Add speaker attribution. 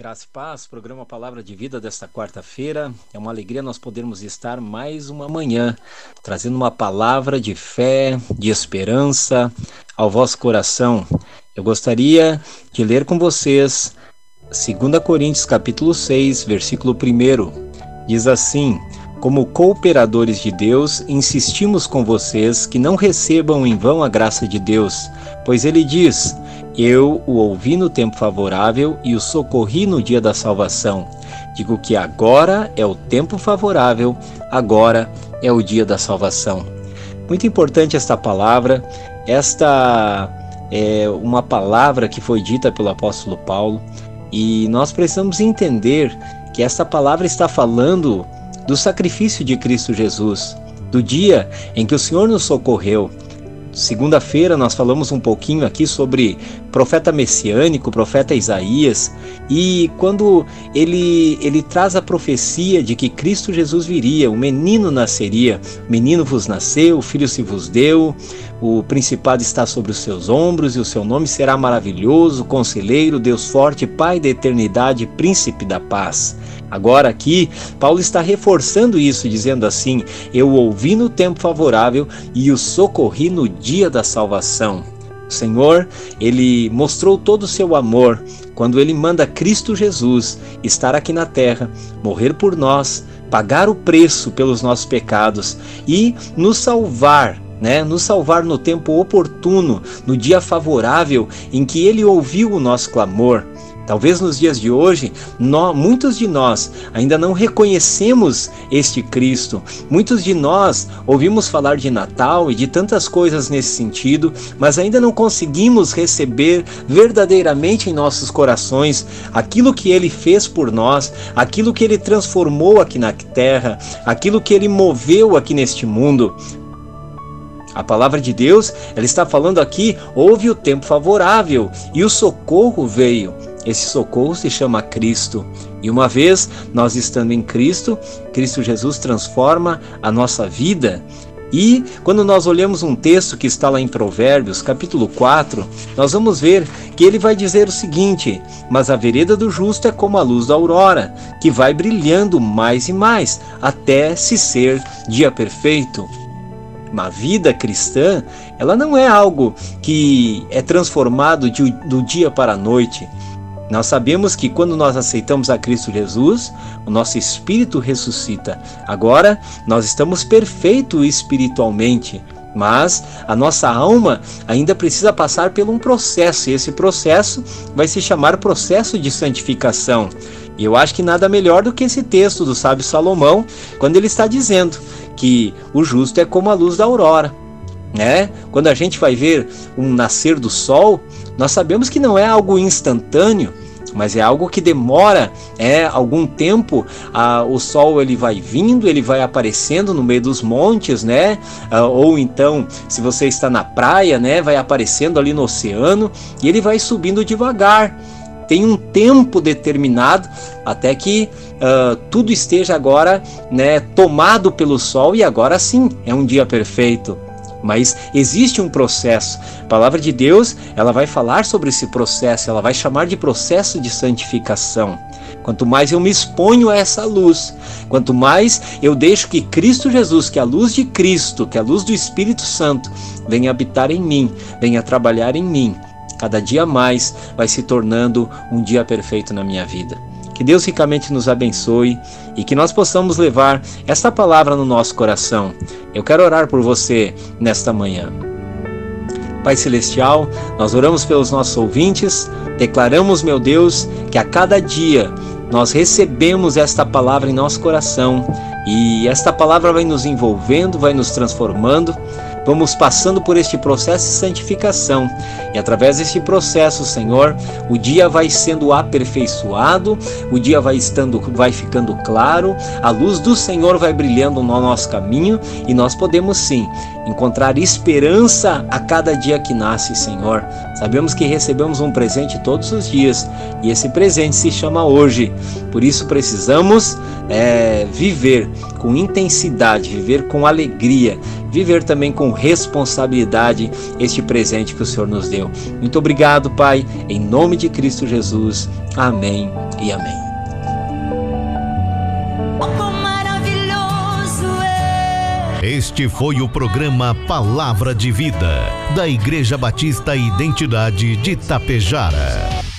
Speaker 1: Graça e paz, programa Palavra de Vida desta quarta-feira. É uma alegria nós podermos estar mais uma manhã trazendo uma palavra de fé, de esperança ao vosso coração. Eu gostaria de ler com vocês 2 Coríntios capítulo 6, versículo 1. Diz assim: Como cooperadores de Deus, insistimos com vocês que não recebam em vão a graça de Deus, pois ele diz: eu o ouvi no tempo favorável e o socorri no dia da salvação. Digo que agora é o tempo favorável, agora é o dia da salvação. Muito importante esta palavra. Esta é uma palavra que foi dita pelo apóstolo Paulo e nós precisamos entender que esta palavra está falando do sacrifício de Cristo Jesus, do dia em que o Senhor nos socorreu, Segunda-feira nós falamos um pouquinho aqui sobre profeta messiânico, profeta Isaías, e quando ele ele traz a profecia de que Cristo Jesus viria, o menino nasceria, menino vos nasceu, o filho se vos deu, o principado está sobre os seus ombros e o seu nome será maravilhoso, conselheiro, Deus forte, Pai da eternidade, príncipe da paz. Agora aqui, Paulo está reforçando isso, dizendo assim: Eu ouvi no tempo favorável e o socorri no dia da salvação. O Senhor, ele mostrou todo o seu amor quando ele manda Cristo Jesus estar aqui na terra, morrer por nós, pagar o preço pelos nossos pecados e nos salvar né, nos salvar no tempo oportuno, no dia favorável em que ele ouviu o nosso clamor. Talvez nos dias de hoje, nós, muitos de nós ainda não reconhecemos este Cristo. Muitos de nós ouvimos falar de Natal e de tantas coisas nesse sentido, mas ainda não conseguimos receber verdadeiramente em nossos corações aquilo que ele fez por nós, aquilo que ele transformou aqui na terra, aquilo que ele moveu aqui neste mundo. A palavra de Deus, ela está falando aqui, houve o tempo favorável e o socorro veio. Esse socorro se chama Cristo. E uma vez nós estando em Cristo, Cristo Jesus transforma a nossa vida. E quando nós olhamos um texto que está lá em Provérbios, capítulo 4, nós vamos ver que ele vai dizer o seguinte: Mas a vereda do justo é como a luz da aurora, que vai brilhando mais e mais, até se ser dia perfeito. Uma vida cristã, ela não é algo que é transformado de, do dia para a noite. Nós sabemos que quando nós aceitamos a Cristo Jesus, o nosso espírito ressuscita. Agora, nós estamos perfeitos espiritualmente, mas a nossa alma ainda precisa passar por um processo, e esse processo vai se chamar processo de santificação. E eu acho que nada melhor do que esse texto do sábio Salomão, quando ele está dizendo que o justo é como a luz da aurora. Né? Quando a gente vai ver um nascer do sol, nós sabemos que não é algo instantâneo, mas é algo que demora é algum tempo. A, o sol ele vai vindo ele vai aparecendo no meio dos montes né? Ah, ou então se você está na praia né vai aparecendo ali no oceano e ele vai subindo devagar. Tem um tempo determinado até que uh, tudo esteja agora né tomado pelo sol e agora sim é um dia perfeito mas existe um processo. A palavra de Deus, ela vai falar sobre esse processo, ela vai chamar de processo de santificação. Quanto mais eu me exponho a essa luz, quanto mais eu deixo que Cristo Jesus, que a luz de Cristo, que a luz do Espírito Santo venha habitar em mim, venha trabalhar em mim, cada dia mais vai se tornando um dia perfeito na minha vida. Que Deus ricamente nos abençoe e que nós possamos levar esta palavra no nosso coração. Eu quero orar por você nesta manhã. Pai Celestial, nós oramos pelos nossos ouvintes, declaramos, meu Deus, que a cada dia nós recebemos esta palavra em nosso coração e esta palavra vai nos envolvendo, vai nos transformando vamos passando por este processo de santificação. E através deste processo, Senhor, o dia vai sendo aperfeiçoado, o dia vai estando vai ficando claro, a luz do Senhor vai brilhando no nosso caminho e nós podemos sim encontrar esperança a cada dia que nasce, Senhor. Sabemos que recebemos um presente todos os dias e esse presente se chama hoje. Por isso precisamos é, viver com intensidade, viver com alegria, viver também com responsabilidade este presente que o Senhor nos deu. Muito obrigado, Pai, em nome de Cristo Jesus. Amém e amém.
Speaker 2: Este foi o programa Palavra de Vida, da Igreja Batista Identidade de Tapejara.